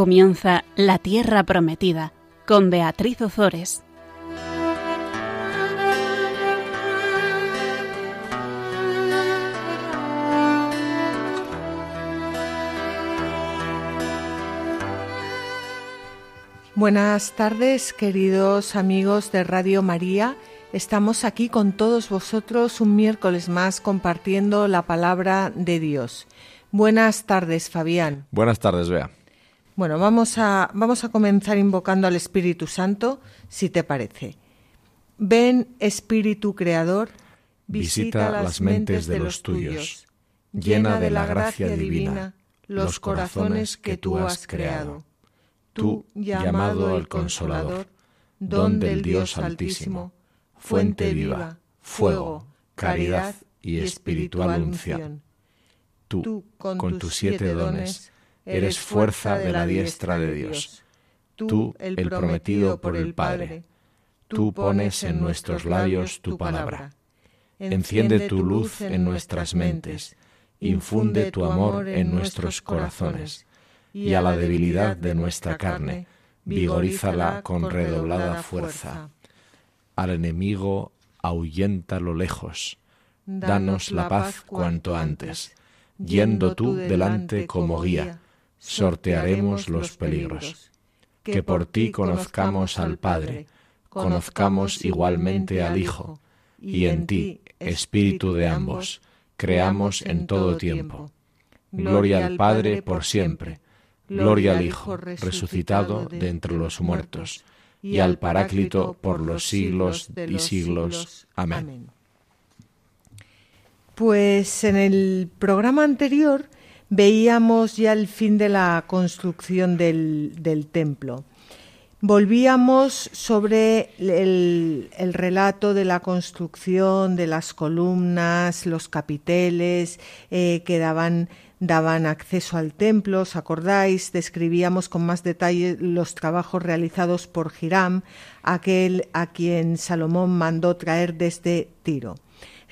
Comienza La Tierra Prometida con Beatriz Ozores. Buenas tardes, queridos amigos de Radio María. Estamos aquí con todos vosotros un miércoles más compartiendo la palabra de Dios. Buenas tardes, Fabián. Buenas tardes, Bea. Bueno, vamos a, vamos a comenzar invocando al Espíritu Santo, si te parece. Ven, Espíritu Creador, visita, las mentes de los tuyos, llena de la gracia divina los corazones que tú has creado. Tú, llamado el Consolador, don del Dios Altísimo, fuente viva, fuego, caridad y espiritual unción. Tú, con tus siete dones, eres fuerza de la diestra de Dios. Tú, el prometido por el Padre. Tú pones en nuestros labios tu palabra. Enciende tu luz en nuestras mentes. Infunde tu amor en nuestros corazones. Y a la debilidad de nuestra carne, vigorízala con redoblada fuerza. Al enemigo lo lejos. Danos la paz cuanto antes. Yendo tú delante como guía sortearemos los peligros. Que por ti conozcamos al Padre, conozcamos igualmente al Hijo, y en ti, Espíritu de ambos, creamos en todo tiempo. Gloria al Padre por siempre, gloria al Hijo resucitado de entre los muertos, y al Paráclito por los siglos y siglos. Amén. Pues en el programa anterior veíamos ya el fin de la construcción del, templo. Volvíamos sobre el, relato de la construcción de las columnas, los capiteles eh, que daban, daban acceso al templo. ¿Os acordáis? Describíamos con más detalle los trabajos realizados por Hiram, aquel a quien Salomón mandó traer desde Tiro.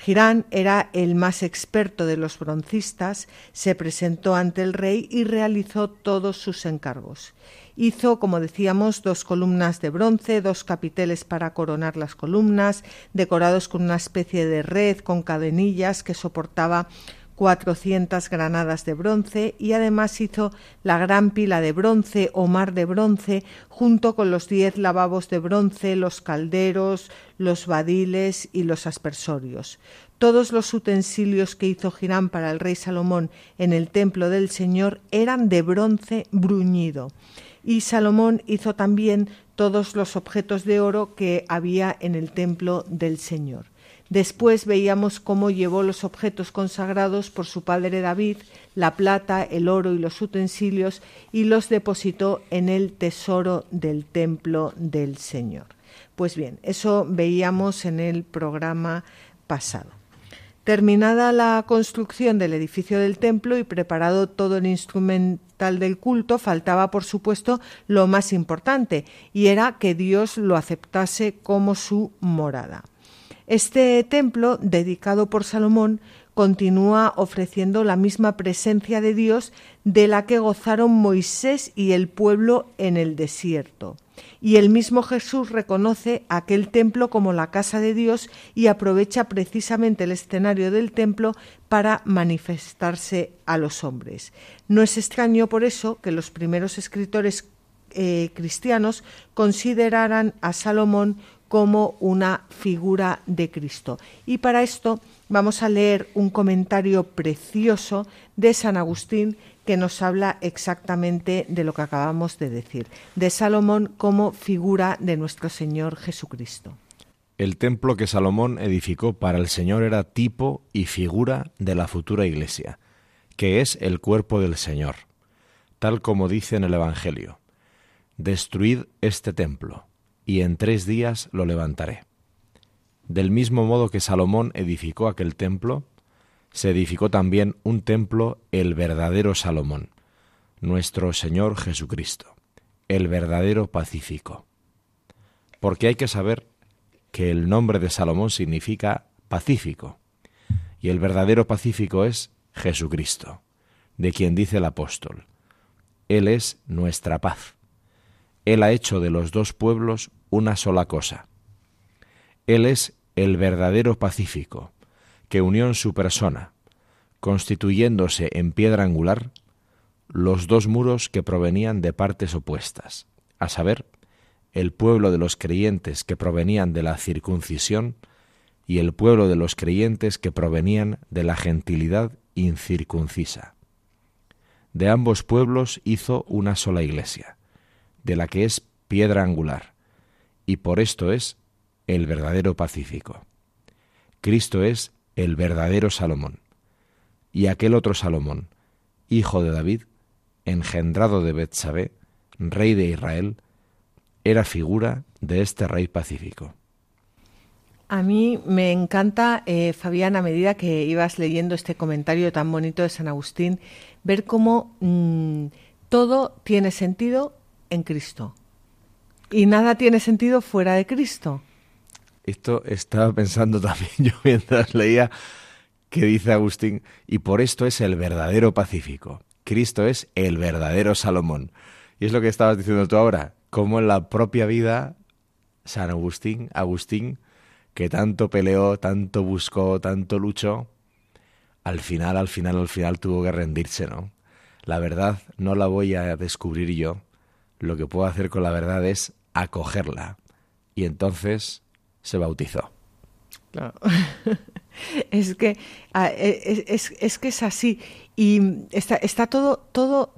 Girán era el más experto de los broncistas, se presentó ante el rey y realizó todos sus encargos. Hizo, como decíamos, dos columnas de bronce, dos capiteles para coronar las columnas, decorados con una especie de red con cadenillas que soportaba 400 granadas de bronce y además hizo la gran pila de bronce o mar de bronce junto con los diez lavabos de bronce, los calderos, los badiles y los aspersorios. Todos los utensilios que hizo Girán para el rey Salomón en el templo del Señor eran de bronce bruñido. Y Salomón hizo también todos los objetos de oro que había en el templo del Señor. Después veíamos cómo llevó los objetos consagrados por su padre David, la plata, el oro y los utensilios, y los depositó en el tesoro del templo del Señor. Pues bien, eso veíamos en el programa pasado. Terminada la construcción del edificio del templo y preparado todo el instrumental del culto, faltaba, por supuesto, lo más importante, y era que Dios lo aceptase como su morada. Este templo, dedicado por Salomón, continúa ofreciendo la misma presencia de Dios de la que gozaron Moisés y el pueblo en el desierto. Y el mismo Jesús reconoce aquel templo como la casa de Dios y aprovecha precisamente el escenario del templo para manifestarse a los hombres. No es extraño por eso que los primeros escritores eh, cristianos consideraran a Salomón como una figura de Cristo. Y para esto vamos a leer un comentario precioso de San Agustín que nos habla exactamente de lo que acabamos de decir, de Salomón como figura de nuestro Señor Jesucristo. El templo que Salomón edificó para el Señor era tipo y figura de la futura iglesia, que es el cuerpo del Señor, tal como dice en el Evangelio. Destruid este templo y en tres días lo levantaré. Del mismo modo que Salomón edificó aquel templo, se edificó también un templo el verdadero Salomón, nuestro Señor Jesucristo, el verdadero pacífico. Porque hay que saber que el nombre de Salomón significa pacífico, y el verdadero pacífico es Jesucristo, de quien dice el apóstol, Él es nuestra paz. Él ha hecho de los dos pueblos una sola cosa. Él es el verdadero pacífico, que unió en su persona, constituyéndose en piedra angular, los dos muros que provenían de partes opuestas, a saber, el pueblo de los creyentes que provenían de la circuncisión y el pueblo de los creyentes que provenían de la gentilidad incircuncisa. De ambos pueblos hizo una sola iglesia, de la que es piedra angular, y por esto es el verdadero pacífico. Cristo es el verdadero Salomón, y aquel otro Salomón, hijo de David, engendrado de Betsabé, rey de Israel, era figura de este rey pacífico. A mí me encanta, eh, Fabián, a medida que ibas leyendo este comentario tan bonito de San Agustín, ver cómo mm, todo tiene sentido en Cristo. Y nada tiene sentido fuera de Cristo. Esto estaba pensando también yo mientras leía que dice Agustín, y por esto es el verdadero pacífico. Cristo es el verdadero Salomón. Y es lo que estabas diciendo tú ahora, como en la propia vida San Agustín, Agustín, que tanto peleó, tanto buscó, tanto luchó, al final, al final, al final tuvo que rendirse, ¿no? La verdad no la voy a descubrir yo, lo que puedo hacer con la verdad es acogerla. Y entonces se bautizó. Claro. es que ah, e, es, es, que es así. Y está, está todo, todo,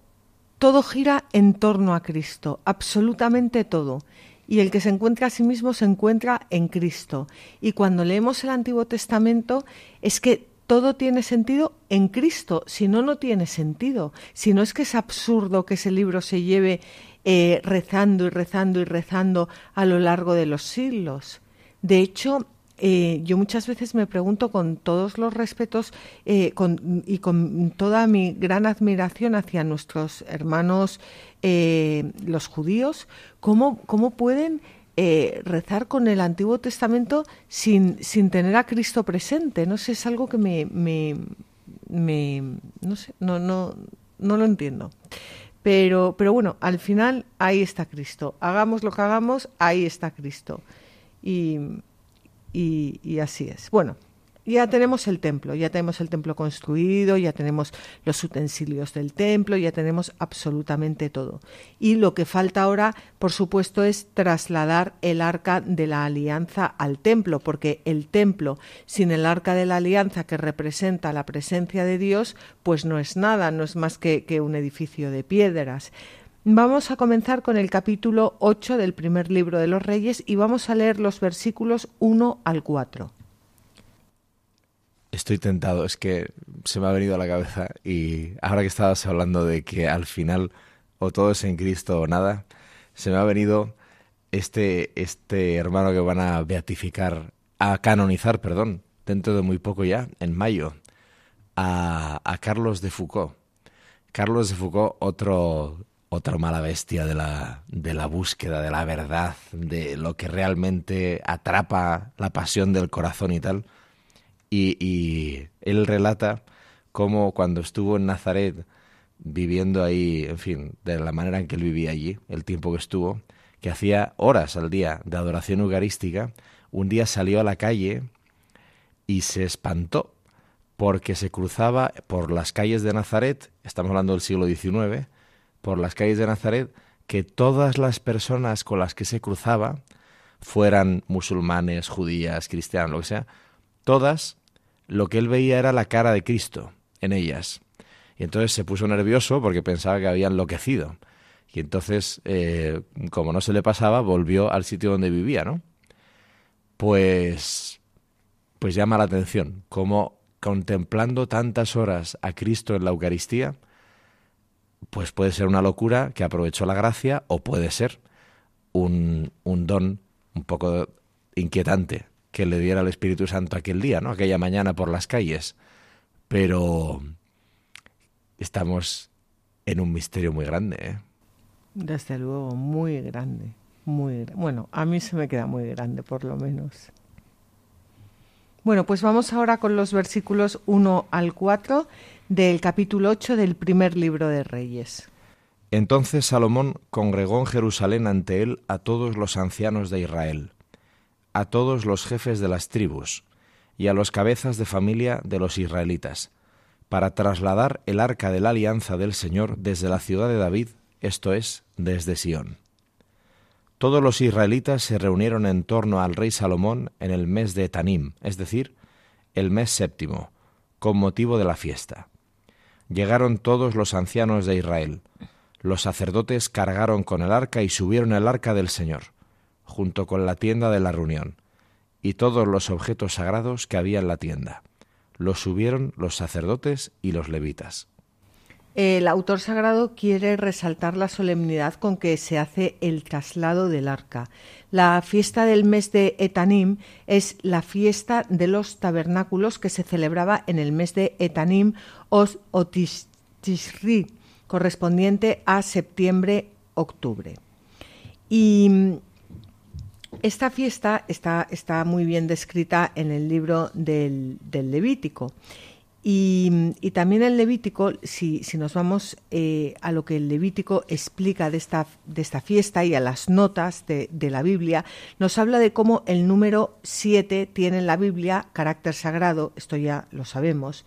todo gira en torno a Cristo, absolutamente todo. Y el que se encuentra a sí mismo se encuentra en Cristo. Y cuando leemos el Antiguo Testamento es que todo tiene sentido en Cristo, si no, no tiene sentido. Si no es que es absurdo que ese libro se lleve eh, rezando y rezando y rezando a lo largo de los siglos. De hecho, eh, yo muchas veces me pregunto con todos los respetos eh, y con toda mi gran admiración hacia nuestros hermanos los judíos, cómo, cómo pueden rezar con el Antiguo Testamento sin, sin tener a Cristo presente. No sé, es algo que me, me, me no sé, no, no, no lo entiendo. Pero, pero bueno, al final ahí está Cristo. Hagamos lo que hagamos, ahí está Cristo. Y, y, y así es. Bueno, ya tenemos el templo, ya tenemos el templo construido, ya tenemos los utensilios del templo, ya tenemos absolutamente todo. Y lo que falta ahora, por supuesto, es trasladar el arca de la alianza al templo, porque el templo sin el arca de la alianza que representa la presencia de Dios, pues no es nada, no es más que, un edificio de piedras. Vamos a comenzar con el capítulo 8 del primer libro de los Reyes y vamos a leer los versículos 1 al 4. Estoy tentado, es que se me ha venido a la cabeza y ahora que estabas hablando de que al final o todo es en Cristo o nada, se me ha venido este, este hermano que van a beatificar, a canonizar, perdón, dentro de muy poco ya, en mayo, a, a Carlos de Foucault. Carlos de Foucault, otro, otra mala bestia de la, de la búsqueda, de la verdad, de lo que realmente atrapa la pasión del corazón y tal y, él relata cómo cuando estuvo en Nazaret viviendo ahí, en fin, de la manera en que él vivía allí, el tiempo que estuvo, que hacía horas al día de adoración eucarística, un día salió a la calle y se espantó porque se cruzaba por las calles de Nazaret, estamos hablando del siglo XIX, por las calles de Nazaret, que todas las personas con las que se cruzaba, fueran musulmanes, judías, cristianos, lo que sea, todas lo que él veía era la cara de Cristo en ellas. Y entonces se puso nervioso porque pensaba que había enloquecido. Y entonces, eh, como no se le pasaba, volvió al sitio donde vivía, ¿no? Pues, pues llama la atención cómo contemplando tantas horas a Cristo en la Eucaristía, pues puede ser una locura que aprovechó la gracia o puede ser un, un don un poco inquietante que le diera el Espíritu Santo aquel día, ¿no? Aquella mañana por las calles. Pero estamos en un misterio muy grande, ¿eh? Desde luego, muy grande, muy bueno, a mí se me queda muy grande por lo menos. Bueno, pues vamos ahora con los versículos 1 al 4 del capítulo 8 del primer libro de Reyes. Entonces Salomón congregó en Jerusalén ante él a todos los ancianos de Israel, a todos los jefes de las tribus y a los cabezas de familia de los israelitas, para trasladar el arca de la alianza del Señor desde la ciudad de David, esto es, desde Sión. Todos los israelitas se reunieron en torno al rey Salomón en el mes de Etanim, es decir, el mes séptimo, con motivo de la fiesta. Llegaron todos los ancianos de Israel. Los sacerdotes cargaron con el arca y subieron el arca del Señor, junto con la tienda de la reunión, y todos los objetos sagrados que había en la tienda lo subieron los sacerdotes y los levitas. El autor sagrado quiere resaltar la solemnidad con que se hace el traslado del arca. La fiesta del mes de Etanim es la fiesta de los tabernáculos que se celebraba en el mes de Etanim o, Tishri, correspondiente a septiembre-octubre. Y esta fiesta está, está, muy bien descrita en el libro del, Levítico. Y, también el Levítico, si, si nos vamos eh, a lo que el Levítico explica de esta, de esta fiesta y a las notas de, de, la Biblia, nos habla de cómo el número 7 tiene en la Biblia carácter sagrado, esto ya lo sabemos,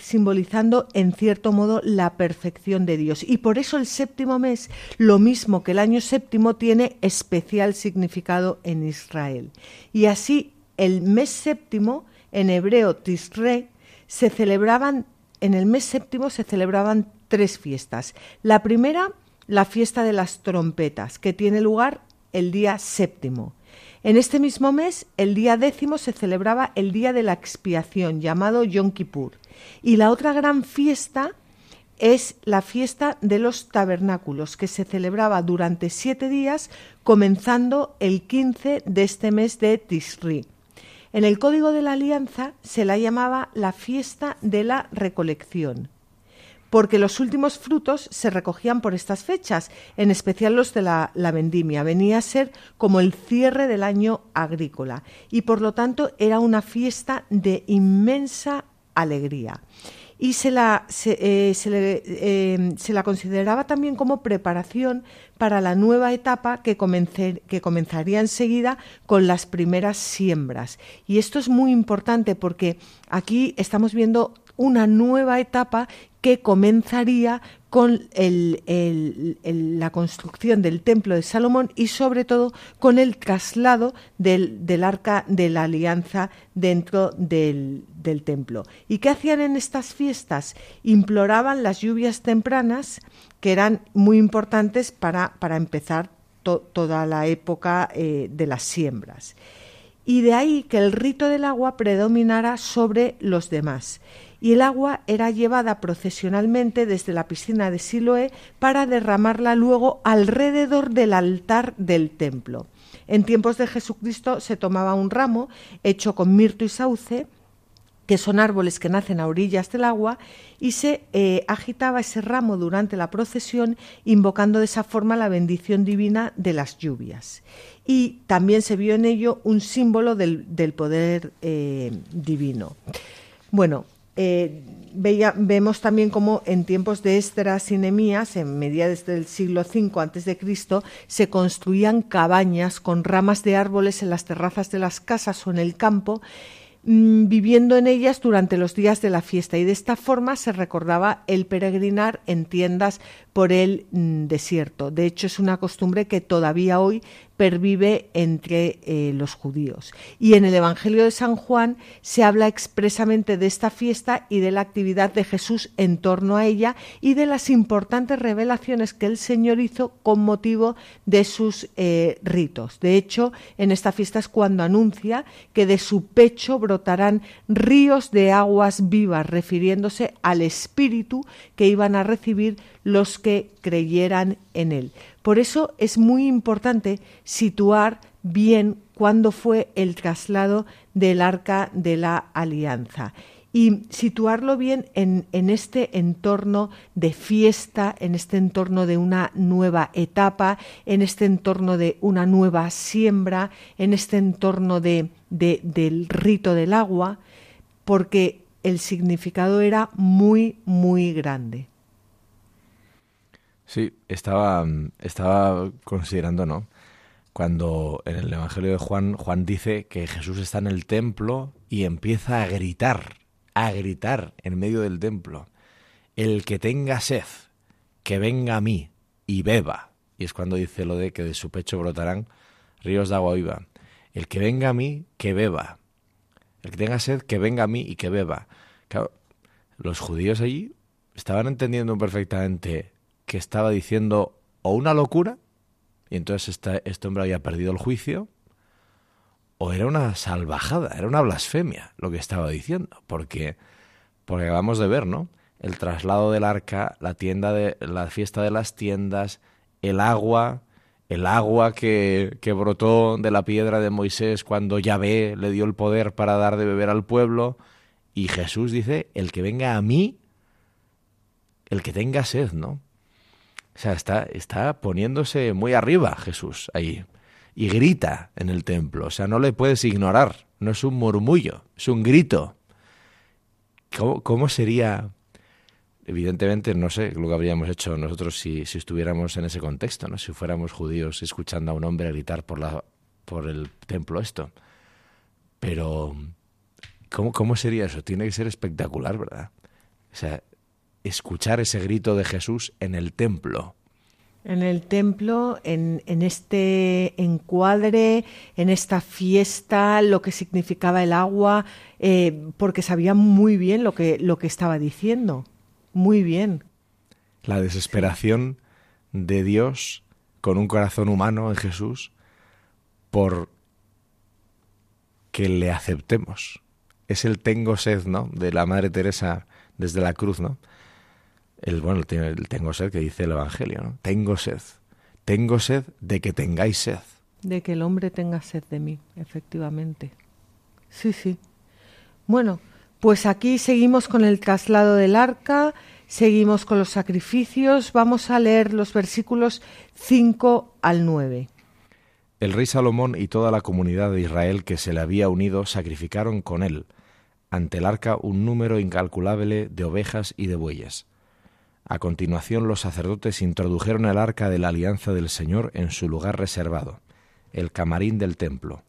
simbolizando en cierto modo la perfección de Dios. Y por eso el séptimo mes, lo mismo que el año séptimo, tiene especial significado en Israel. Y así el mes séptimo, en hebreo Tisre, se celebraban, en el mes séptimo se celebraban tres fiestas. La primera, la fiesta de las trompetas, que tiene lugar el día séptimo. En este mismo mes, el día décimo, se celebraba el día de la expiación, llamado Yom Kippur. Y la otra gran fiesta es la fiesta de los tabernáculos, que se celebraba durante siete días, comenzando el 15 de este mes de Tisri. En el Código de la Alianza se la llamaba la fiesta de la recolección porque los últimos frutos se recogían por estas fechas, en especial los de la, vendimia. Venía a ser como el cierre del año agrícola y por lo tanto era una fiesta de inmensa alegría. Y se la, se, eh, eh, la consideraba también como preparación para la nueva etapa que, que comenzaría enseguida con las primeras siembras. Y esto es muy importante porque aquí estamos viendo una nueva etapa que comenzaría con la construcción del templo de Salomón y sobre todo con el traslado del, arca de la alianza dentro del, templo. ¿Y qué hacían en estas fiestas? Imploraban las lluvias tempranas que eran muy importantes para, empezar toda la época eh, de las siembras. Y de ahí que el rito del agua predominara sobre los demás y el agua era llevada procesionalmente desde la piscina de Siloé para derramarla luego alrededor del altar del templo. En tiempos de Jesucristo se tomaba un ramo hecho con mirto y sauce, que son árboles que nacen a orillas del agua, y se eh, agitaba ese ramo durante la procesión, invocando de esa forma la bendición divina de las lluvias. Y también se vio en ello un símbolo del, poder eh, divino. Bueno, eh, vemos también cómo en tiempos de Esdras y Nemías, en mediados del siglo V a.C., se construían cabañas con ramas de árboles en las terrazas de las casas o en el campo, mm, viviendo en ellas durante los días de la fiesta y de esta forma se recordaba el peregrinar en tiendas por el mm, desierto. De hecho, es una costumbre que todavía hoy pervive entre eh, los judíos. Y en el Evangelio de San Juan se habla expresamente de esta fiesta y de la actividad de Jesús en torno a ella y de las importantes revelaciones que el Señor hizo con motivo de sus eh, ritos. De hecho, en esta fiesta es cuando anuncia que de su pecho brotarán ríos de aguas vivas, refiriéndose al Espíritu que iban a recibir los que creyeran en él. Por eso es muy importante situar bien cuándo fue el traslado del arca de la alianza y situarlo bien en, este entorno de fiesta, en este entorno de una nueva etapa, en este entorno de una nueva siembra, en este entorno de, del rito del agua, porque el significado era muy, muy grande. Sí, estaba, estaba considerando, ¿no? Cuando en el Evangelio de Juan, Juan dice que Jesús está en el templo y empieza a gritar, a gritar en medio del templo. El que tenga sed, que venga a mí y beba. Y es cuando dice lo de que de su pecho brotarán ríos de agua viva. El que venga a mí, que beba. El que tenga sed, que venga a mí y que beba. Claro, los judíos allí estaban entendiendo perfectamente que estaba diciendo o una locura, y entonces este, hombre había perdido el juicio, o era una salvajada, era una blasfemia lo que estaba diciendo, porque, porque acabamos de ver, ¿no? El traslado del arca, la tienda de la fiesta de las tiendas, el agua, el agua que, que brotó de la piedra de Moisés cuando Yahvé le dio el poder para dar de beber al pueblo, y Jesús dice, el que venga a mí, el que tenga sed, ¿no? O sea, está, está poniéndose muy arriba Jesús ahí y grita en el templo. O sea, no le puedes ignorar. No es un murmullo, es un grito. ¿Cómo, cómo sería evidentemente no sé lo que habríamos hecho nosotros si, si, estuviéramos en ese contexto, ¿no? Si fuéramos judíos escuchando a un hombre gritar por la por el templo esto. Pero ¿cómo, cómo sería eso? Tiene que ser espectacular, ¿verdad? O sea, escuchar ese grito de Jesús en el templo. En el templo, en, en, este encuadre, en esta fiesta, lo que significaba el agua, eh, porque sabía muy bien lo que, lo que estaba diciendo muy bien. La desesperación de Dios con un corazón humano en Jesús por que le aceptemos. Es el tengo sed, ¿no? De la Madre Teresa desde la cruz, ¿no? El, bueno, el tengo sed que dice el Evangelio, ¿no? Tengo sed. Tengo sed de que tengáis sed. De que el hombre tenga sed de mí, efectivamente. Sí, sí. Bueno, pues aquí seguimos con el traslado del arca, seguimos con los sacrificios, vamos a leer los versículos 5 al 9. El rey Salomón y toda la comunidad de Israel que se le había unido sacrificaron con él ante el arca un número incalculable de ovejas y de bueyes. A continuación los sacerdotes introdujeron el arca de la alianza del Señor en su lugar reservado, el camarín del templo,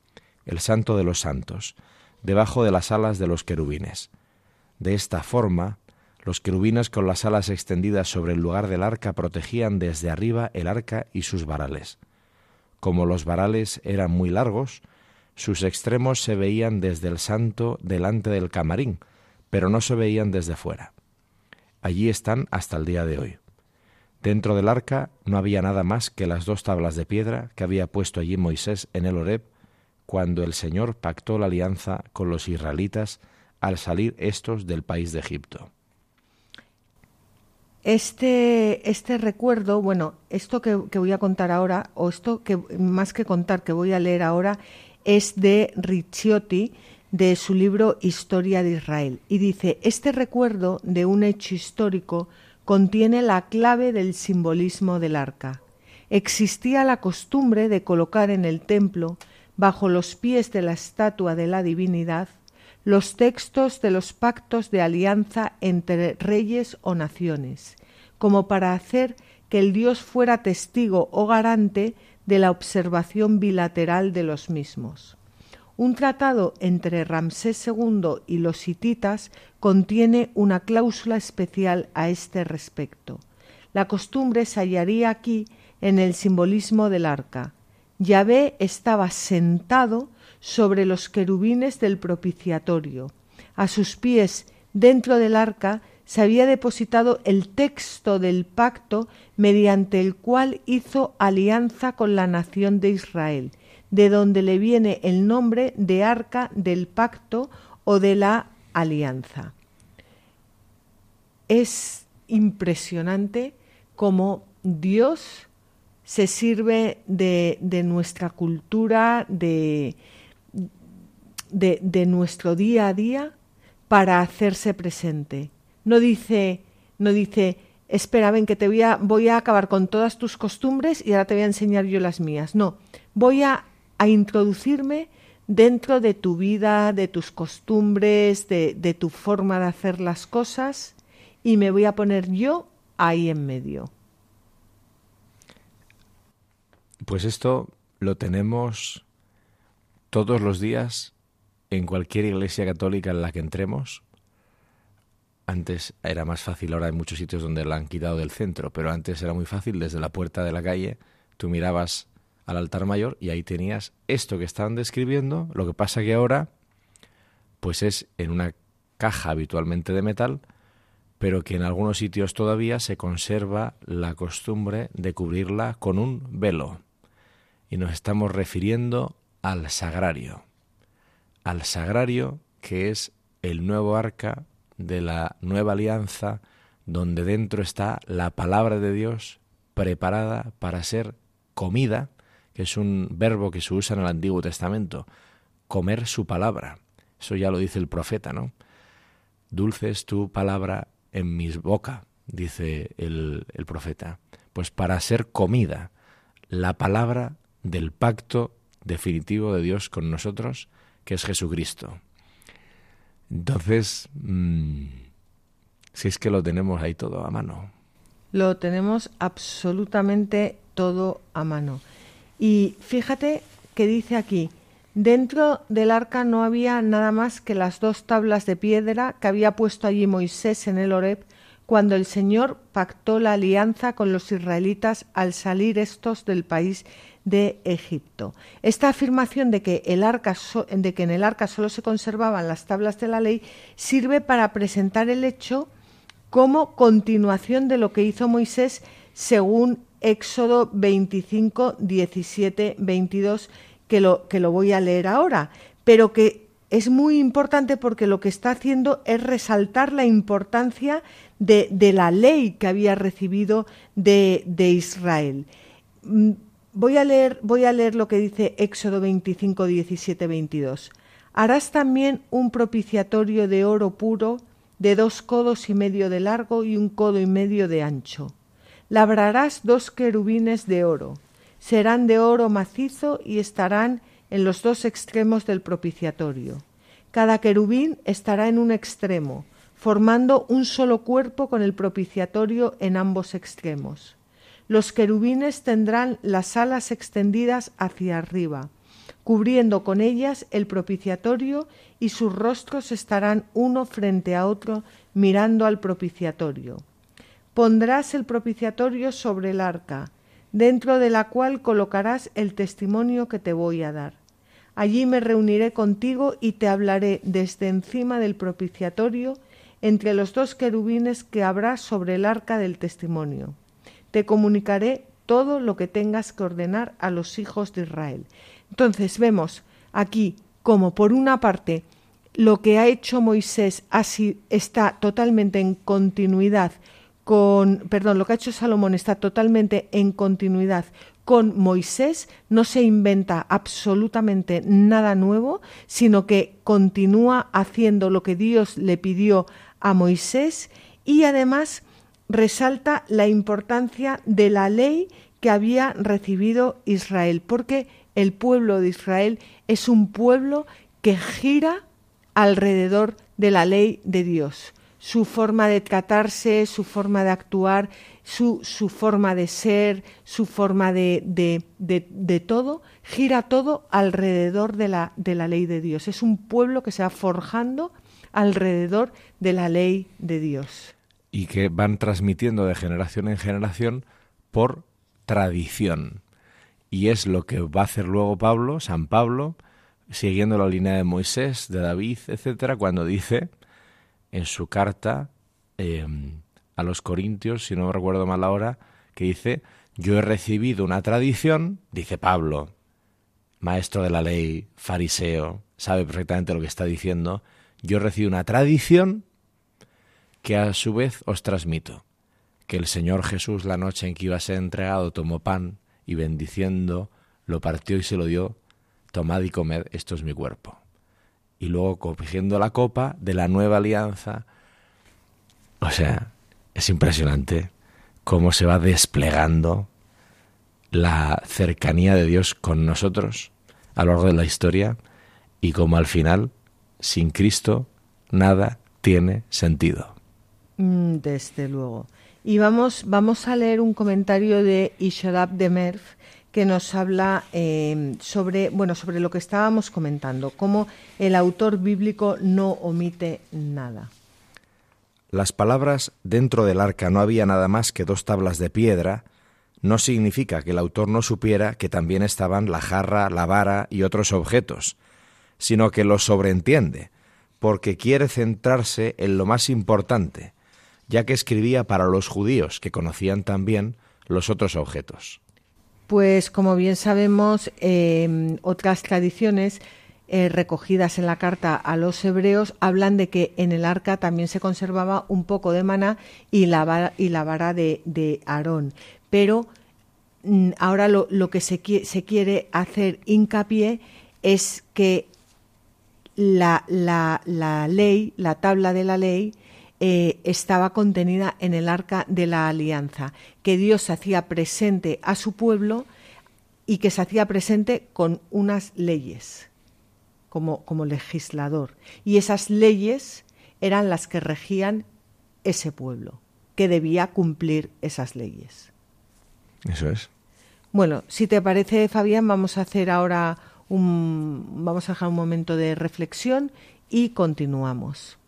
el santo de los santos, debajo de las alas de los querubines. De esta forma, los querubines con las alas extendidas sobre el lugar del arca protegían desde arriba el arca y sus varales. Como los varales eran muy largos, sus extremos se veían desde el santo delante del camarín, pero no se veían desde fuera. Allí están hasta el día de hoy. Dentro del arca no había nada más que las dos tablas de piedra que había puesto allí Moisés en el Horeb cuando el Señor pactó la alianza con los israelitas al salir estos del país de Egipto. Este, este recuerdo, bueno, esto que, voy a contar ahora, o esto que más que contar, que voy a leer ahora, es de Ricciotti, de su libro Historia de Israel. Y dice, este recuerdo de un hecho histórico contiene la clave del simbolismo del arca. Existía la costumbre de colocar en el templo bajo los pies de la estatua de la divinidad los textos de los pactos de alianza entre reyes o naciones, como para hacer que el Dios fuera testigo o garante de la observación bilateral de los mismos. Un tratado entre Ramsés II y los hititas contiene una cláusula especial a este respecto. La costumbre se hallaría aquí en el simbolismo del arca, Yahvé estaba sentado sobre los querubines del propiciatorio. A sus pies, dentro del arca, se había depositado el texto del pacto mediante el cual hizo alianza con la nación de Israel, de donde le viene el nombre de arca del pacto o de la alianza. Es impresionante cómo Dios se sirve de, de nuestra cultura, de, de, de, nuestro día a día para hacerse presente. No dice, no dice, espera, ven que te voy a, voy a acabar con todas tus costumbres y ahora te voy a enseñar yo las mías. No, voy a, a introducirme dentro de tu vida, de tus costumbres, de, tu forma de hacer las cosas y me voy a poner yo ahí en medio. Pues esto lo tenemos todos los días en cualquier iglesia católica en la que entremos. Antes era más fácil, ahora hay muchos sitios donde la han quitado del centro, pero antes era muy fácil desde la puerta de la calle, tú mirabas al altar mayor y ahí tenías esto que estaban describiendo, lo que pasa que ahora pues es en una caja habitualmente de metal, pero que en algunos sitios todavía se conserva la costumbre de cubrirla con un velo. Y nos estamos refiriendo al sagrario. Al sagrario que es el nuevo arca de la nueva alianza, donde dentro está la palabra de Dios preparada para ser comida, es un verbo que se usa en el Antiguo Testamento, comer su palabra. Eso ya lo dice el profeta, ¿no? Dulce es tu palabra en mis boca, dice el, el profeta. Pues para ser comida, la palabra del pacto definitivo de Dios con nosotros, que es Jesucristo. Entonces, mm, si es que lo tenemos ahí todo a mano. Lo tenemos absolutamente todo a mano. Y fíjate que dice aquí, Dentro del arca no había nada más que las dos tablas de piedra que había puesto allí Moisés en el Horeb cuando el Señor pactó la alianza con los israelitas al salir estos del país de Egipto. Esta afirmación de que, de que en el arca solo se conservaban las tablas de la ley sirve para presentar el hecho como continuación de lo que hizo Moisés según Éxodo 25, 17, 22 que lo, que lo voy a leer ahora, pero que es muy importante porque lo que está haciendo es resaltar la importancia de, de la ley que había recibido de, de, Israel. Mm, voy a, leer, voy a leer lo que dice Éxodo 25, 17, 22. Harás también un propiciatorio de oro puro de dos codos y medio de largo y un codo y medio de ancho. Labrarás dos querubines de oro serán de oro macizo y estarán en los dos extremos del propiciatorio. Cada querubín estará en un extremo, formando un solo cuerpo con el propiciatorio en ambos extremos. Los querubines tendrán las alas extendidas hacia arriba, cubriendo con ellas el propiciatorio y sus rostros estarán uno frente a otro mirando al propiciatorio. Pondrás el propiciatorio sobre el arca, dentro de la cual colocarás el testimonio que te voy a dar. Allí me reuniré contigo y te hablaré desde encima del propiciatorio entre los dos querubines que habrá sobre el arca del testimonio. Te comunicaré todo lo que tengas que ordenar a los hijos de Israel. Entonces vemos aquí como por una parte lo que ha hecho Moisés así está totalmente en continuidad perdón, lo que ha hecho Salomón está totalmente en continuidad con Moisés, no se inventa absolutamente nada nuevo, sino que continúa haciendo lo que Dios le pidió a Moisés y además resalta la importancia de la ley que había recibido Israel, porque el pueblo de Israel es un pueblo que gira alrededor de la ley de Dios su forma de tratarse, su forma de actuar, su, su forma de ser, su forma de, de, de, todo, gira todo alrededor de la, de la ley de Dios. Es un pueblo que se va forjando alrededor de la ley de Dios. Y que van transmitiendo de generación en generación por tradición. Y es lo que va a hacer luego Pablo, San Pablo, siguiendo la línea de Moisés, de David, etcétera, cuando dice en su carta em, a los Corintios, si no me recuerdo mal ahora, que dice, yo he recibido una tradición, dice Pablo, maestro de la ley, fariseo, sabe perfectamente lo que está diciendo, yo he recibido una tradición que a su vez os transmito, que el Señor Jesús la noche en que iba a ser entregado tomó pan y bendiciendo lo partió y se lo dio, tomad y comed, esto es mi cuerpo y luego cogiendo la copa de la nueva alianza. O sea, es impresionante cómo se va desplegando la cercanía de Dios con nosotros a lo largo de la historia y cómo al final, sin Cristo, nada tiene sentido. Mm, desde luego. Y vamos, vamos a leer un comentario de Ishodab de Merv que nos habla eh, sobre, bueno, sobre lo que estábamos comentando, cómo el autor bíblico no omite nada. Las palabras dentro del arca no había nada más que dos tablas de piedra no significa que el autor no supiera que también estaban la jarra, la vara y otros objetos, sino que lo sobreentiende, porque quiere centrarse en lo más importante, ya que escribía para los judíos que conocían también los otros objetos. Pues como bien sabemos, em, otras tradiciones eh, recogidas en la carta a los hebreos hablan de que en el arca también se conservaba un poco de maná y la vara, y la vara de, Aarón. Pero mm, ahora lo, que se, quiere hacer hincapié es que la ley, la tabla de la ley, eh, estaba contenida en el arca de la alianza, que Dios se hacía presente a su pueblo y que se hacía presente con unas leyes como, como legislador. Y esas leyes eran las que regían ese pueblo, que debía cumplir esas leyes. Eso es. Bueno, si te parece, Fabián, vamos a hacer ahora un, vamos a dejar un momento de reflexión y continuamos.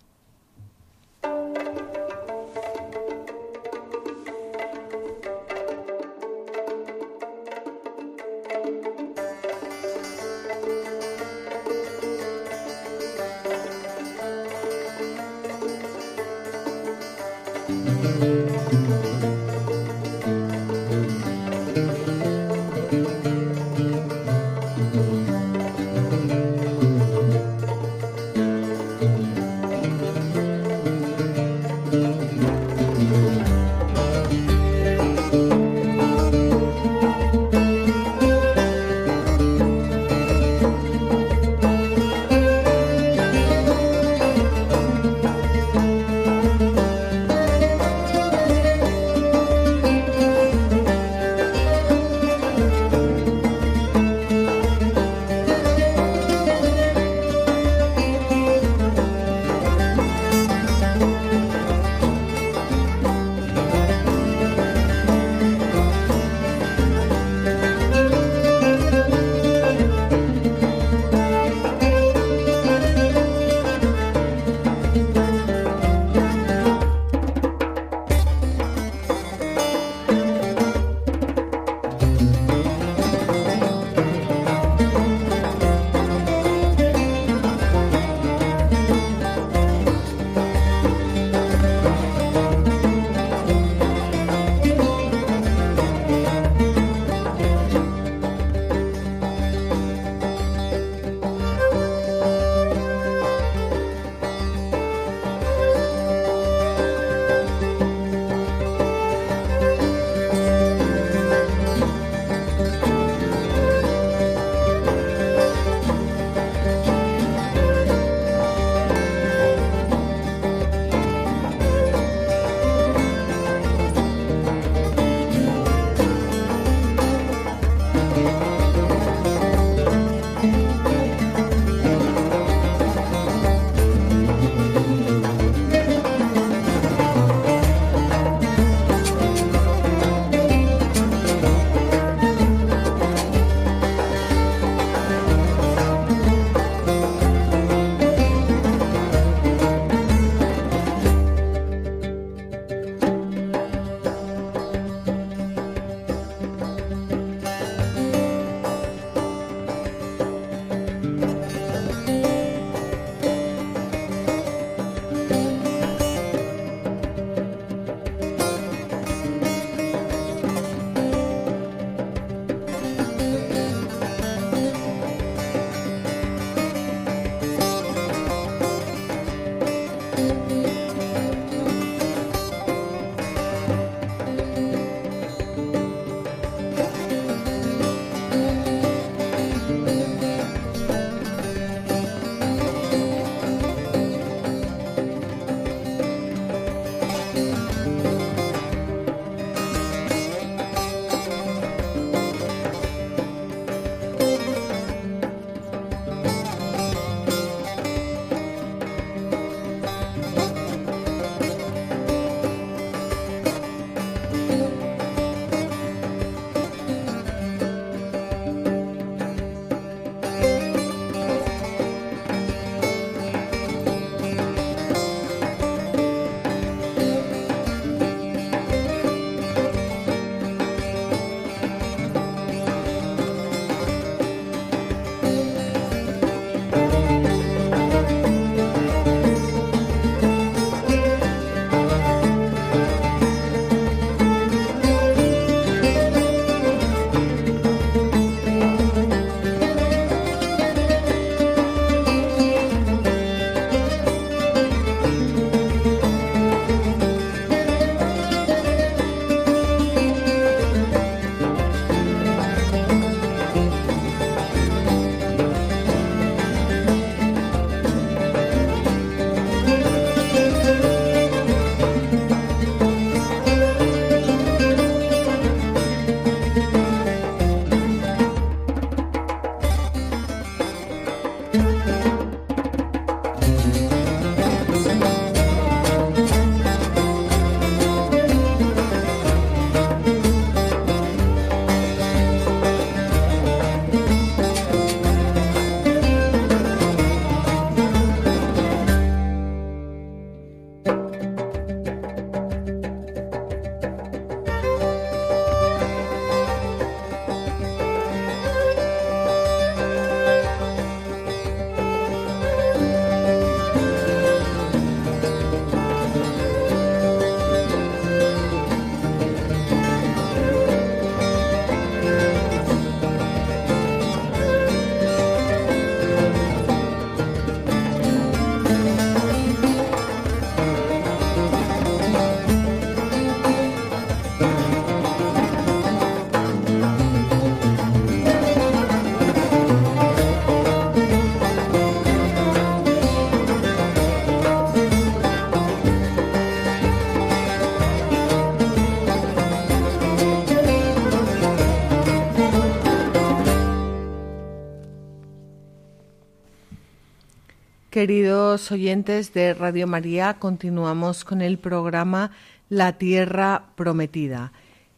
Queridos oyentes de Radio María, continuamos con el programa La Tierra Prometida.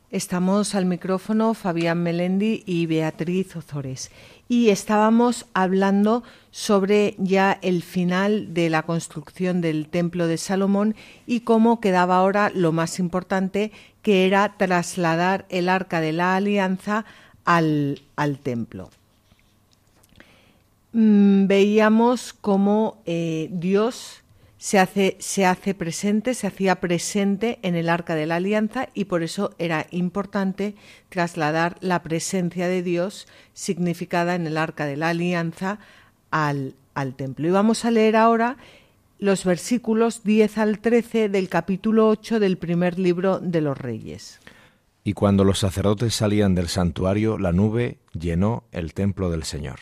Estamos al micrófono Fabián Melendi y Beatriz Ozores y estábamos hablando sobre ya el final de la construcción del Templo de Salomón y cómo quedaba ahora lo más importante que era trasladar el Arca de la Alianza al, al templo. Mm, veíamos cómo eh, Dios se hace, se hace presente, se hacía presente en el arca de la alianza y por eso era importante trasladar la presencia de Dios significada en el arca de la alianza al, al templo. Y vamos a leer ahora los versículos 10 al 13 del capítulo 8 del primer libro de los Reyes. Y cuando los sacerdotes salían del santuario, la nube llenó el templo del Señor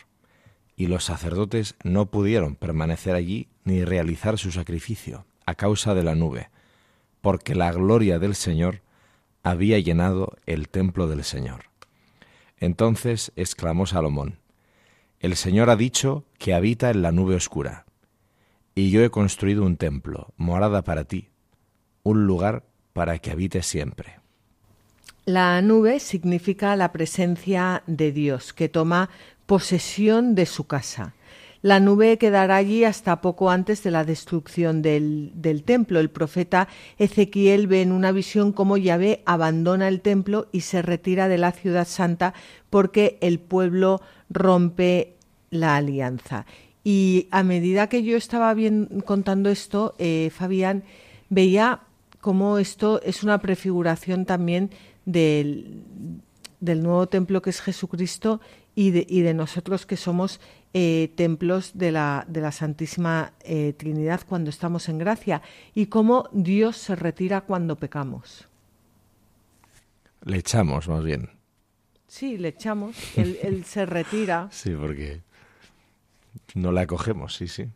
y los sacerdotes no pudieron permanecer allí ni realizar su sacrificio a causa de la nube, porque la gloria del Señor había llenado el templo del Señor. Entonces exclamó Salomón, El Señor ha dicho que habita en la nube oscura, y yo he construido un templo, morada para ti, un lugar para que habites siempre. La nube significa la presencia de Dios, que toma posesión de su casa. La nube quedará allí hasta poco antes de la destrucción del, del, templo. El profeta Ezequiel ve en una visión cómo Yahvé abandona el templo y se retira de la ciudad santa porque el pueblo rompe la alianza. Y a medida que yo estaba bien contando esto, eh, Fabián, veía cómo esto es una prefiguración también del, del nuevo templo que es Jesucristo y de, y de nosotros que somos eh, templos de la, de la Santísima eh, Trinidad cuando estamos en gracia y cómo Dios se retira cuando pecamos. Le echamos más bien. Sí, le echamos. Él, él se retira. Sí, porque no la acogemos, sí, sí.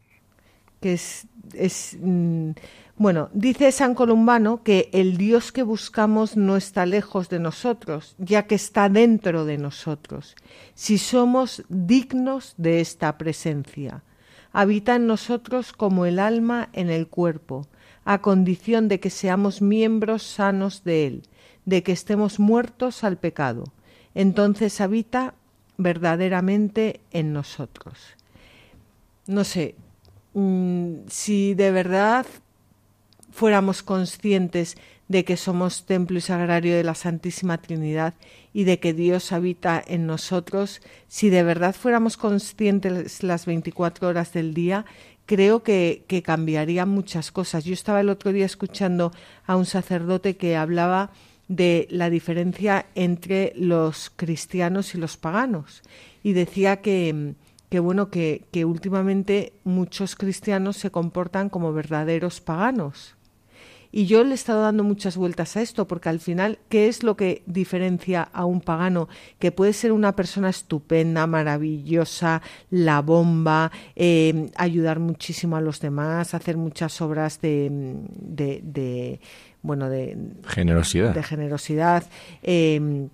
Que es, es mm, bueno, dice San Columbano que el Dios que buscamos no está lejos de nosotros, ya que está dentro de nosotros, si somos dignos de esta presencia. Habita en nosotros como el alma en el cuerpo, a condición de que seamos miembros sanos de Él, de que estemos muertos al pecado. Entonces habita verdaderamente en nosotros. No sé, mm, si de verdad fuéramos conscientes de que somos templo y sagrario de la Santísima Trinidad y de que Dios habita en nosotros, si de verdad fuéramos conscientes las 24 horas del día, creo que, que cambiarían muchas cosas. Yo estaba el otro día escuchando a un sacerdote que hablaba de la diferencia entre los cristianos y los paganos y decía que, que bueno que, que últimamente muchos cristianos se comportan como verdaderos paganos y yo le he estado dando muchas vueltas a esto, porque al final, ¿qué es lo que diferencia a un pagano? Que puede ser una persona estupenda, maravillosa, la bomba, eh, ayudar muchísimo a los demás, hacer muchas obras de, de, bueno, de generosidad. De generosidad. Eh,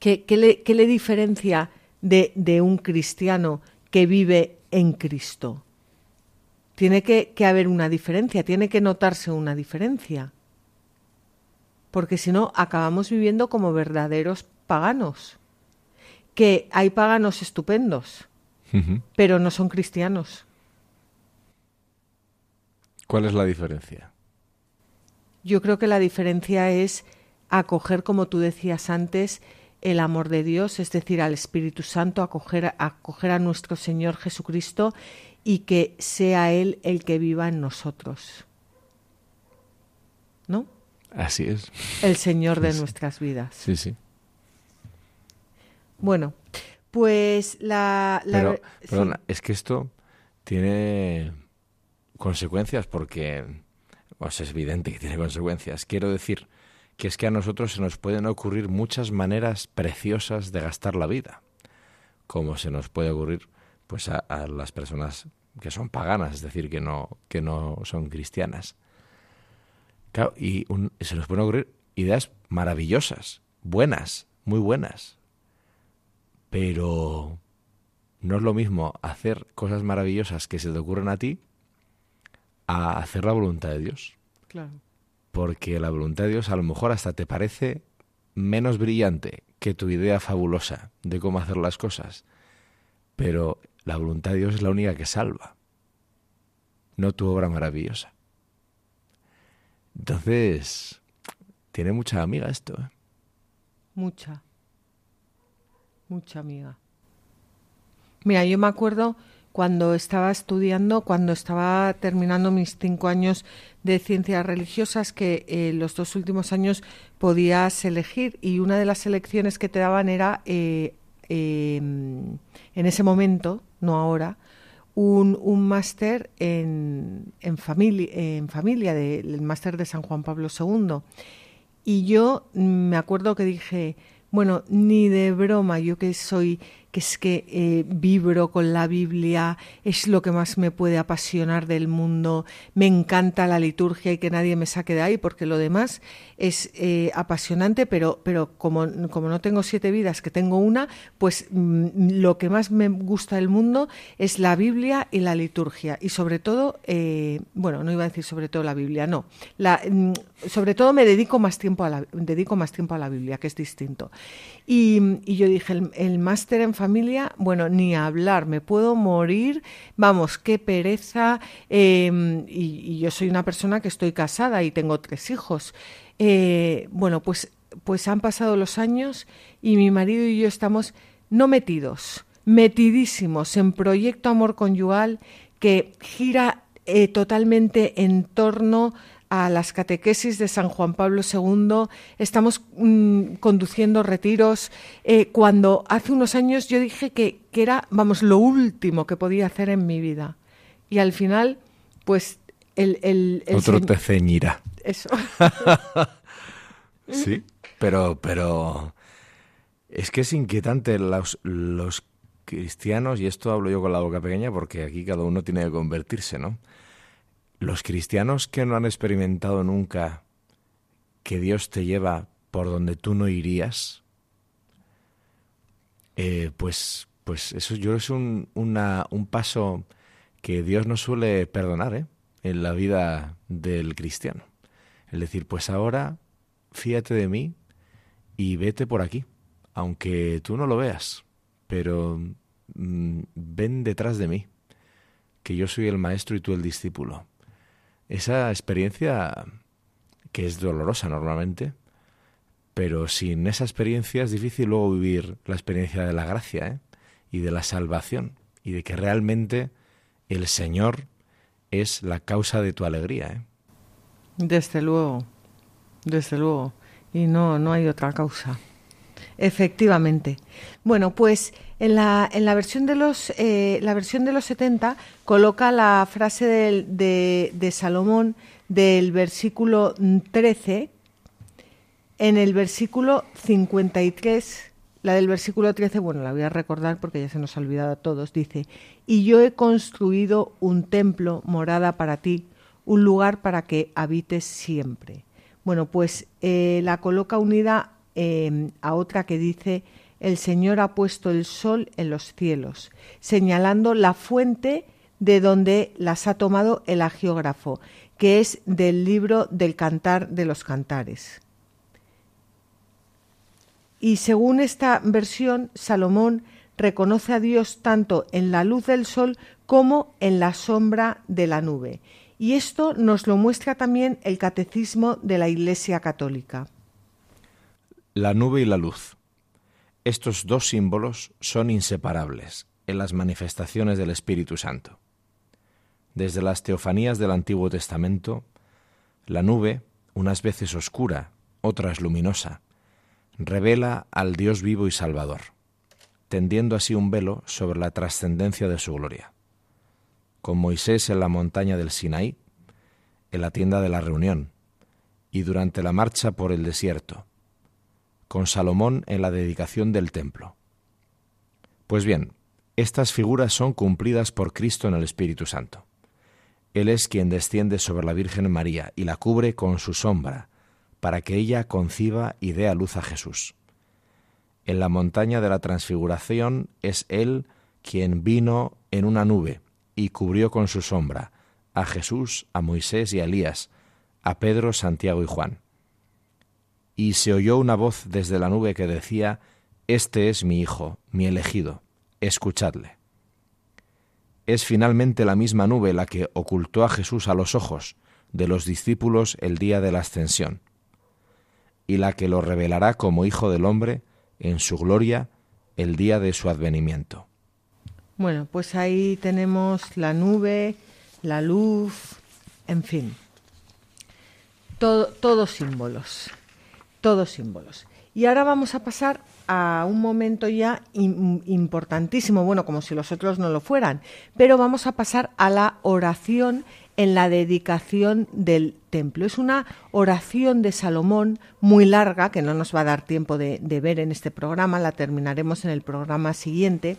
¿qué, le, ¿Qué le diferencia de, de un cristiano que vive en Cristo? Tiene que, haber una diferencia, tiene que notarse una diferencia. Porque si no, acabamos viviendo como verdaderos paganos. Que hay paganos estupendos, pero no son cristianos. ¿Cuál es la diferencia? Yo creo que la diferencia es acoger, como tú decías antes, el amor de Dios, es decir, al Espíritu Santo, acoger, acoger a nuestro Señor Jesucristo y que sea Él el que viva en nosotros. ¿No? Así es. El Señor de nuestras vidas. Sí, sí. Bueno, pues la... Pero, perdona, es que esto tiene consecuencias porque, pues es evidente que tiene consecuencias. Quiero decir que es que a nosotros se nos pueden ocurrir muchas maneras preciosas de gastar la vida, como se nos puede ocurrir pues a, las personas que son paganas, es decir, que no, que no son cristianas. y se nos pueden ocurrir ideas maravillosas, buenas, muy buenas. Pero no es lo mismo hacer cosas maravillosas que se te ocurren a ti a hacer la voluntad de Dios. Claro. Porque la voluntad de Dios a lo mejor hasta te parece menos brillante que tu idea fabulosa de cómo hacer las cosas. Pero la voluntad de Dios es la única que salva, no tu obra maravillosa. Entonces, tiene mucha amiga esto. ¿eh? Mucha. Mucha amiga. Mira, yo me acuerdo cuando estaba estudiando, cuando estaba terminando mis cinco años de ciencias religiosas, que eh, los dos últimos años podías elegir y una de las elecciones que te daban era, eh, em, en ese momento, no ahora, un, un máster en, en, familia, en familia, el máster de San Juan Pablo II. Y yo me acuerdo que dije, bueno, ni de broma, yo que soy que es que eh, vibro con la Biblia, es lo que más me puede apasionar del mundo, me encanta la liturgia y que nadie me saque de ahí, porque lo demás es eh, apasionante, pero, pero como, como, no tengo siete vidas, que tengo una, pues mm, lo que más me gusta del mundo es la Biblia y la liturgia, y sobre todo, eh, bueno, no iba a decir sobre todo la Biblia, no, la, mm, sobre todo me dedico más tiempo a la, dedico más tiempo a la Biblia, que es distinto. Y, yo dije, el, el máster en familia, bueno, ni hablar, me puedo morir, vamos, qué pereza. Em, y, yo soy una persona que estoy casada y tengo tres hijos. Eh, bueno, pues, pues han pasado los años y mi marido y yo estamos no metidos, metidísimos en proyecto amor conyugal que gira eh, totalmente en torno a las catequesis de San Juan Pablo II, estamos mm, conduciendo retiros, eh, cuando hace unos años yo dije que, que, era, vamos, lo último que podía hacer en mi vida. Y al final, pues el... el, Otro te ceñirá. Eso. sí, pero, pero es que es inquietante los, los cristianos, y esto hablo yo con la boca pequeña porque aquí cada uno tiene que convertirse, ¿no? Los cristianos que no han experimentado nunca que Dios te lleva por donde tú no irías, eh, pues, pues eso yo es un, un paso que Dios no suele perdonar ¿eh? en la vida del cristiano. Es decir, pues ahora fíate de mí y vete por aquí, aunque tú no lo veas, pero mm, ven detrás de mí, que yo soy el maestro y tú el discípulo esa experiencia que es dolorosa normalmente, pero sin esa experiencia es difícil luego vivir la experiencia de la gracia ¿eh? y de la salvación y de que realmente el Señor es la causa de tu alegría. ¿eh? Desde luego, desde luego. Y no, no hay otra causa. Efectivamente. Bueno, pues en la, versión de los eh, la versión de los 70 coloca la frase de, Salomón del versículo 13 en el versículo 53 la del versículo 13, bueno, la voy a recordar porque ya se nos ha olvidado a todos. Dice, y yo he construido un templo, morada para ti, un lugar para que habites siempre. Bueno, pues eh, la coloca unida Em, a otra que dice, el Señor ha puesto el sol en los cielos, señalando la fuente de donde las ha tomado el agiógrafo, que es del libro del Cantar de los Cantares. Y según esta versión, Salomón reconoce a Dios tanto en la luz del sol como en la sombra de la nube. Y esto nos lo muestra también el Catecismo de la Iglesia Católica. La nube y la luz. Estos dos símbolos son inseparables en las manifestaciones del Espíritu Santo. Desde las teofanías del Antiguo Testamento, la nube, unas veces oscura, otras luminosa, revela al Dios vivo y Salvador, tendiendo así un velo sobre la trascendencia de su gloria. Con Moisés en la montaña del Sinaí, en la tienda de la reunión, y durante la marcha por el desierto, con Salomón en la dedicación del templo. Pues bien, estas figuras son cumplidas por Cristo en el Espíritu Santo. Él es quien desciende sobre la Virgen María y la cubre con su sombra, para que ella conciba y dé a luz a Jesús. En la montaña de la transfiguración es Él quien vino en una nube y cubrió con su sombra a Jesús, a Moisés y a Elías, a Pedro, Santiago y Juan. Y se oyó una voz desde la nube que decía, Este es mi Hijo, mi elegido, escuchadle. Es finalmente la misma nube la que ocultó a Jesús a los ojos de los discípulos el día de la ascensión, y la que lo revelará como Hijo del Hombre en su gloria el día de su advenimiento. Bueno, pues ahí tenemos la nube, la luz, en fin, todos símbolos, todos símbolos. Y ahora vamos a pasar a un momento ya importantísimo, bueno, como si los otros no lo fueran, pero vamos a pasar a la oración en la dedicación del templo. Es una oración de Salomón muy larga, que no nos va a dar tiempo de, de ver en este programa, la terminaremos en el programa siguiente,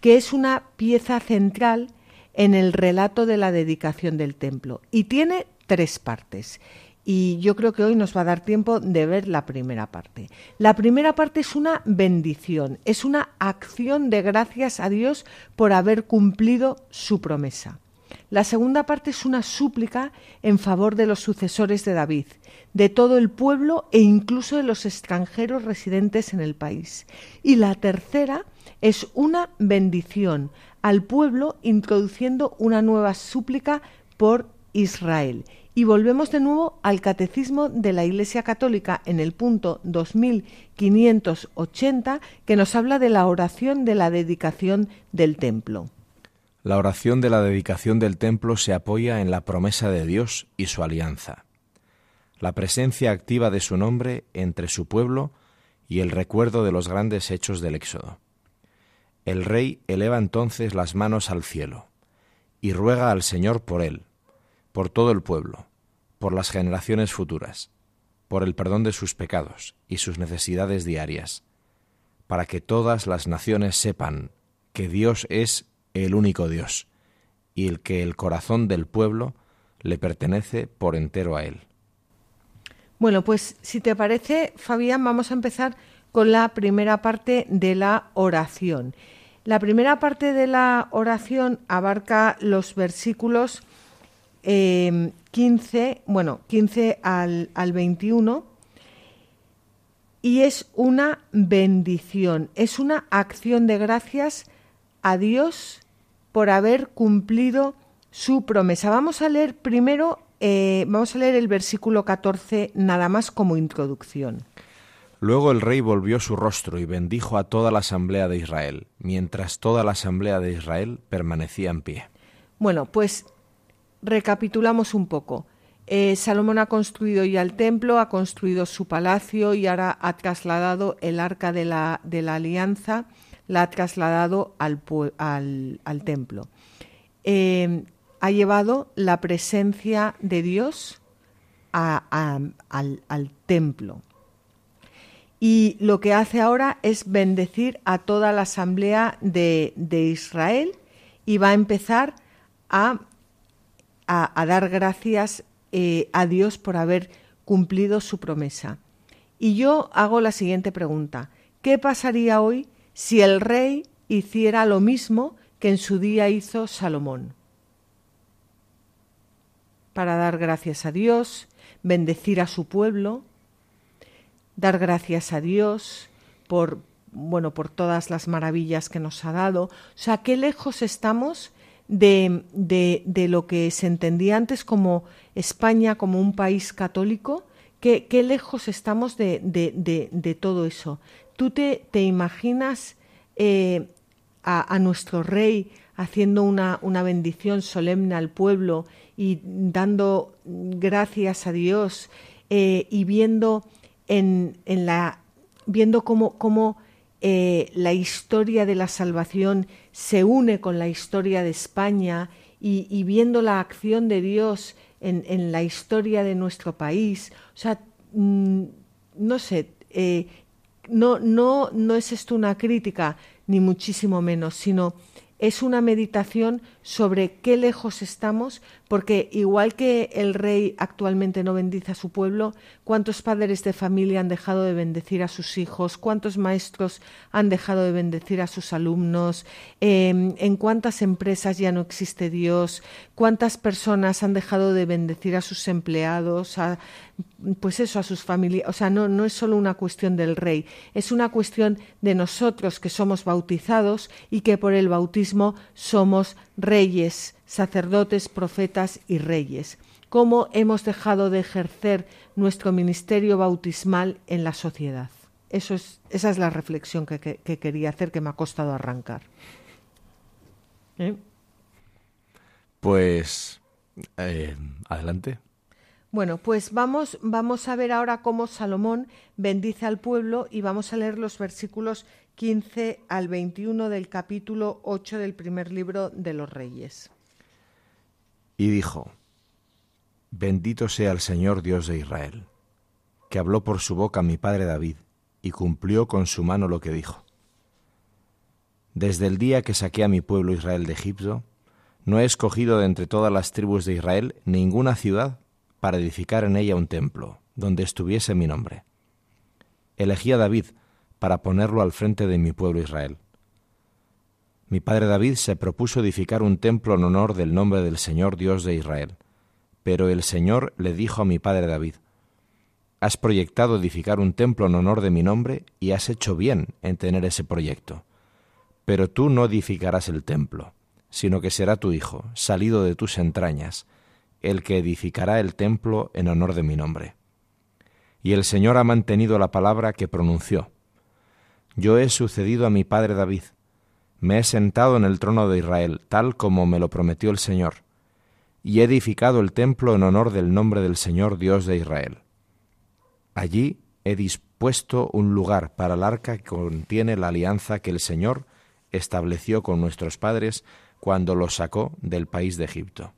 que es una pieza central en el relato de la dedicación del templo y tiene tres partes y yo creo que hoy nos va a dar tiempo de ver la primera parte. La primera parte es una bendición, es una acción de gracias a Dios por haber cumplido su promesa. La segunda parte es una súplica en favor de los sucesores de David, de todo el pueblo e incluso de los extranjeros residentes en el país. Y la tercera es una bendición al pueblo introduciendo una nueva súplica por Israel y volvemos de nuevo al Catecismo de la Iglesia Católica en el punto 2580 que nos habla de la oración de la dedicación del templo. La oración de la dedicación del templo se apoya en la promesa de Dios y su alianza, la presencia activa de su nombre entre su pueblo y el recuerdo de los grandes hechos del Éxodo. El rey eleva entonces las manos al cielo y ruega al Señor por él, por todo el pueblo, por las generaciones futuras, por el perdón de sus pecados y sus necesidades diarias, para que todas las naciones sepan que Dios es el único Dios y el que el corazón del pueblo le pertenece por entero a él. Bueno, pues si te parece, Fabián, vamos a empezar con la primera parte de la oración. La primera parte de la oración abarca los versículos 15, em, bueno, 15 al, al 21, y es una bendición, es una acción de gracias a Dios por haber cumplido su promesa. Vamos a leer primero, eh, vamos a leer el versículo 14 nada más como introducción. Luego el rey volvió su rostro y bendijo a toda la asamblea de Israel, mientras toda la asamblea de Israel permanecía en pie. Bueno, pues recapitulamos un poco. Eh, Salomón ha construido ya el templo, ha construido su palacio y ahora ha trasladado el arca de la, de la alianza, la ha trasladado al, al, templo. Eh, ha llevado la presencia de Dios al, al, templo. Y lo que hace ahora es bendecir a toda la asamblea de, de Israel y va a empezar a a, dar gracias eh, a Dios por haber cumplido su promesa. Y yo hago la siguiente pregunta. ¿Qué pasaría hoy si el rey hiciera lo mismo que en su día hizo Salomón? Para dar gracias a Dios, bendecir a su pueblo, dar gracias a Dios por bueno, por todas las maravillas que nos ha dado. O sea, qué lejos estamos de, de, de, lo que se entendía antes como España como un país católico, qué, qué lejos estamos de, de, todo eso. ¿Tú te, te imaginas eh, a, a, nuestro rey haciendo una, una bendición solemne al pueblo y dando gracias a Dios eh, y viendo en, en la viendo cómo, cómo eh, la historia de la salvación se une con la historia de España y, viendo la acción de Dios en, la historia de nuestro país. O sea, mm, no sé, eh, no, no, no es esto una crítica, ni muchísimo menos, sino es una meditación sobre qué lejos estamos, porque igual que el rey actualmente no bendice a su pueblo, cuántos padres de familia han dejado de bendecir a sus hijos, cuántos maestros han dejado de bendecir a sus alumnos, em, en cuántas empresas ya no existe Dios, cuántas personas han dejado de bendecir a sus empleados, a, pues eso, a sus familias. O sea, no, no es solo una cuestión del rey, es una cuestión de nosotros que somos bautizados y que por el bautismo somos reyes, sacerdotes, profetas y reyes. Cómo hemos dejado de ejercer nuestro ministerio bautismal en la sociedad. Eso es, esa es la reflexión que, quería hacer, que me ha costado arrancar. ¿Eh? Pues eh, adelante. Bueno, pues vamos, vamos a ver ahora cómo Salomón bendice al pueblo y vamos a leer los versículos 15 al 21 del capítulo 8 del primer libro de los Reyes. Y dijo, Bendito sea el Señor Dios de Israel, que habló por su boca mi padre David, y cumplió con su mano lo que dijo. Desde el día que saqué a mi pueblo Israel de Egipto, no he escogido de entre todas las tribus de Israel ninguna ciudad para edificar en ella un templo, donde estuviese mi nombre. Elegí a David para ponerlo al frente de mi pueblo Israel. Mi padre David se propuso edificar un templo en honor del nombre del Señor Dios de Israel. Pero el Señor le dijo a mi padre David, Has proyectado edificar un templo en honor de mi nombre y has hecho bien en tener ese proyecto. Pero tú no edificarás el templo, sino que será tu hijo, salido de tus entrañas, el que edificará el templo en honor de mi nombre. Y el Señor ha mantenido la palabra que pronunció. Yo he sucedido a mi padre David, me he sentado en el trono de Israel, tal como me lo prometió el Señor, y he edificado el templo en honor del nombre del Señor Dios de Israel. Allí he dispuesto un lugar para el arca que contiene la alianza que el Señor estableció con nuestros padres cuando los sacó del país de Egipto.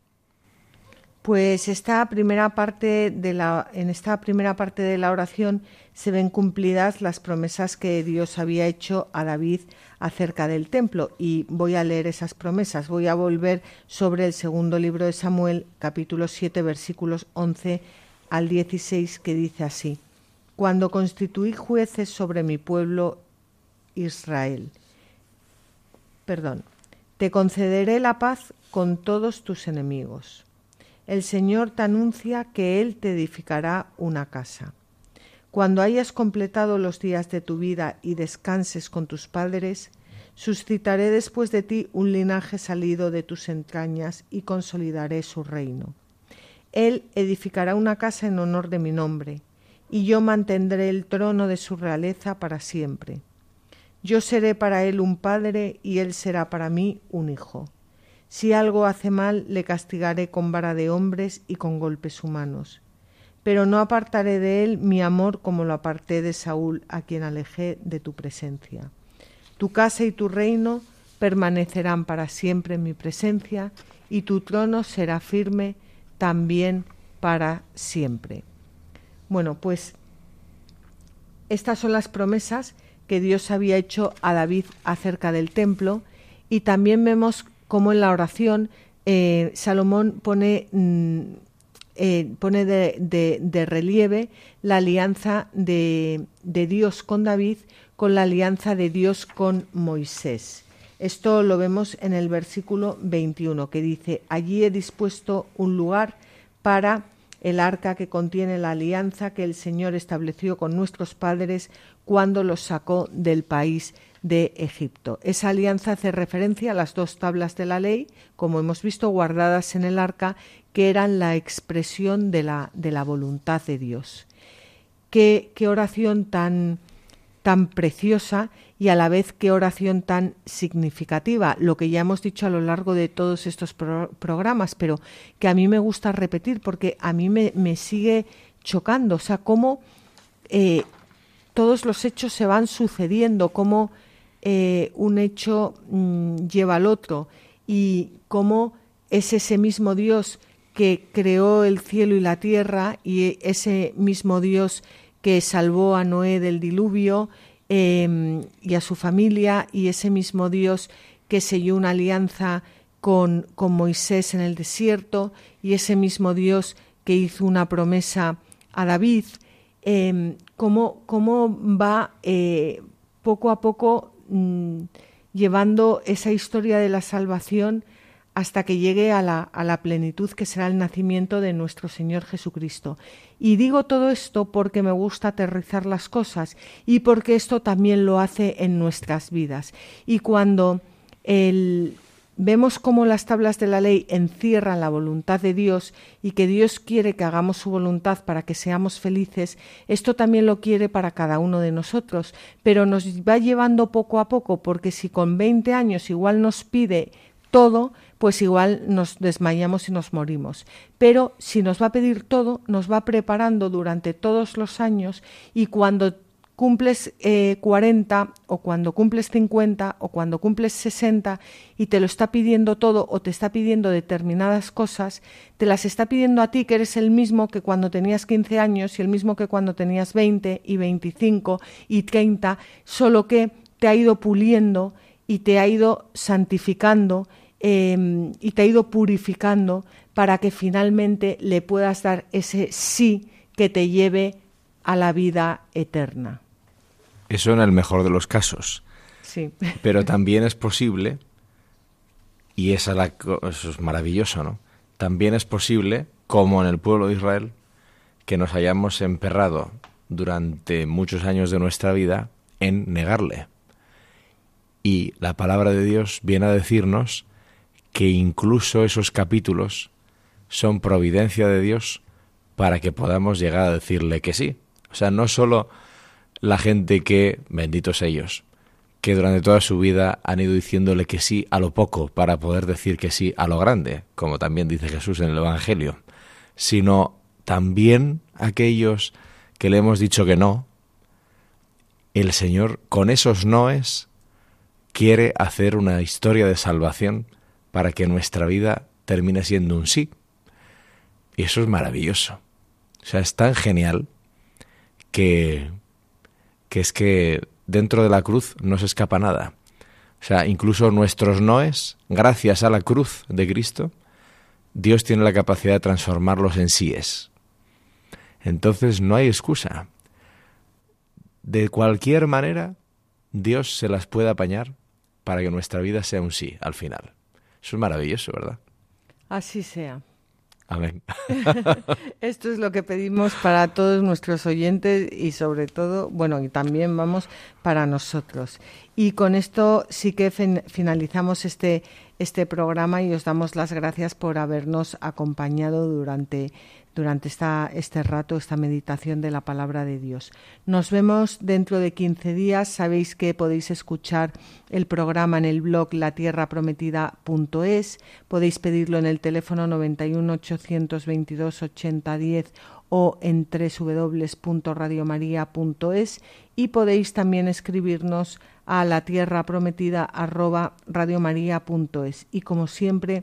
Pues esta primera parte de la, en esta primera parte de la oración se ven cumplidas las promesas que Dios había hecho a David acerca del templo. Y voy a leer esas promesas. Voy a volver sobre el segundo libro de Samuel, capítulo 7, versículos 11 al 16, que dice así. Cuando constituí jueces sobre mi pueblo Israel. Perdón. Te concederé la paz con todos tus enemigos el Señor te anuncia que Él te edificará una casa. Cuando hayas completado los días de tu vida y descanses con tus padres, suscitaré después de ti un linaje salido de tus entrañas y consolidaré su reino. Él edificará una casa en honor de mi nombre, y yo mantendré el trono de su realeza para siempre. Yo seré para él un padre y él será para mí un hijo. Si algo hace mal, le castigaré con vara de hombres y con golpes humanos. Pero no apartaré de él mi amor como lo aparté de Saúl, a quien alejé de tu presencia. Tu casa y tu reino permanecerán para siempre en mi presencia, y tu trono será firme también para siempre. Bueno, pues estas son las promesas que Dios había hecho a David acerca del templo y también vemos como en la oración eh, Salomón pone, mm, eh, pone de, relieve la alianza de, de Dios con David con la alianza de Dios con Moisés. Esto lo vemos en el versículo 21, que dice, allí he dispuesto un lugar para el arca que contiene la alianza que el Señor estableció con nuestros padres cuando los sacó del país de Egipto. Esa alianza hace referencia a las dos tablas de la ley, como hemos visto, guardadas en el arca, que eran la expresión de la, de la voluntad de Dios. Qué, qué oración tan, tan preciosa y a la vez qué oración tan significativa, lo que ya hemos dicho a lo largo de todos estos programas, pero que a mí me gusta repetir porque a mí me, me sigue chocando, o sea, cómo eh, todos los hechos se van sucediendo, cómo eh, un hecho mm, lleva al otro. Y cómo es ese mismo Dios que creó el cielo y la tierra y ese mismo Dios que salvó a Noé del diluvio em, y a su familia y ese mismo Dios que selló una alianza con, con Moisés en el desierto y ese mismo Dios que hizo una promesa a David, em, cómo, cómo, va eh, poco a poco mm, llevando esa historia de la salvación hasta que llegue a la, a la, plenitud que será el nacimiento de nuestro Señor Jesucristo. Y digo todo esto porque me gusta aterrizar las cosas y porque esto también lo hace en nuestras vidas. Y cuando el, vemos cómo las tablas de la ley encierran la voluntad de Dios y que Dios quiere que hagamos su voluntad para que seamos felices, esto también lo quiere para cada uno de nosotros, pero nos va llevando poco a poco, porque si con 20 años igual nos pide todo, pues igual nos desmayamos y nos morimos. Pero si nos va a pedir todo, nos va preparando durante todos los años y cuando cumples 40 eh, o cuando cumples 50 o cuando cumples 60 y te lo está pidiendo todo o te está pidiendo determinadas cosas, te las está pidiendo a ti que eres el mismo que cuando tenías 15 años y el mismo que cuando tenías 20 y 25 y 30, solo que te ha ido puliendo y te ha ido santificando em, y te ha ido purificando para que finalmente le puedas dar ese sí que te lleve a la vida eterna. Eso en el mejor de los casos. Sí. Pero también es posible, y esa la, eso es maravilloso, ¿no? También es posible, como en el pueblo de Israel, que nos hayamos emperrado durante muchos años de nuestra vida en negarle. Y la palabra de Dios viene a decirnos que incluso esos capítulos son providencia de Dios para que podamos llegar a decirle que sí. O sea, no solo la gente que, benditos ellos, que durante toda su vida han ido diciéndole que sí a lo poco para poder decir que sí a lo grande, como también dice Jesús en el Evangelio, sino también aquellos que le hemos dicho que no, el Señor con esos noes quiere hacer una historia de salvación para que nuestra vida termine siendo un sí. Y eso es maravilloso. O sea, es tan genial que que es que dentro de la cruz no se escapa nada. O sea, incluso nuestros noes, gracias a la cruz de Cristo, Dios tiene la capacidad de transformarlos en síes. Entonces no hay excusa. De cualquier manera, Dios se las puede apañar para que nuestra vida sea un sí al final. Eso es maravilloso, ¿verdad? Así sea. Amén. Esto es lo que pedimos para todos nuestros oyentes y sobre todo, bueno, y también vamos para nosotros. Y con esto sí que finalizamos este, este programa y os damos las gracias por habernos acompañado durante durante esta, este rato, esta meditación de la palabra de Dios. Nos vemos dentro de 15 días. Sabéis que podéis escuchar el programa en el blog latierraprometida.es. Podéis pedirlo en el teléfono 91 822 8010 o en www.radiomaria.es y podéis también escribirnos a la tierra prometida y como siempre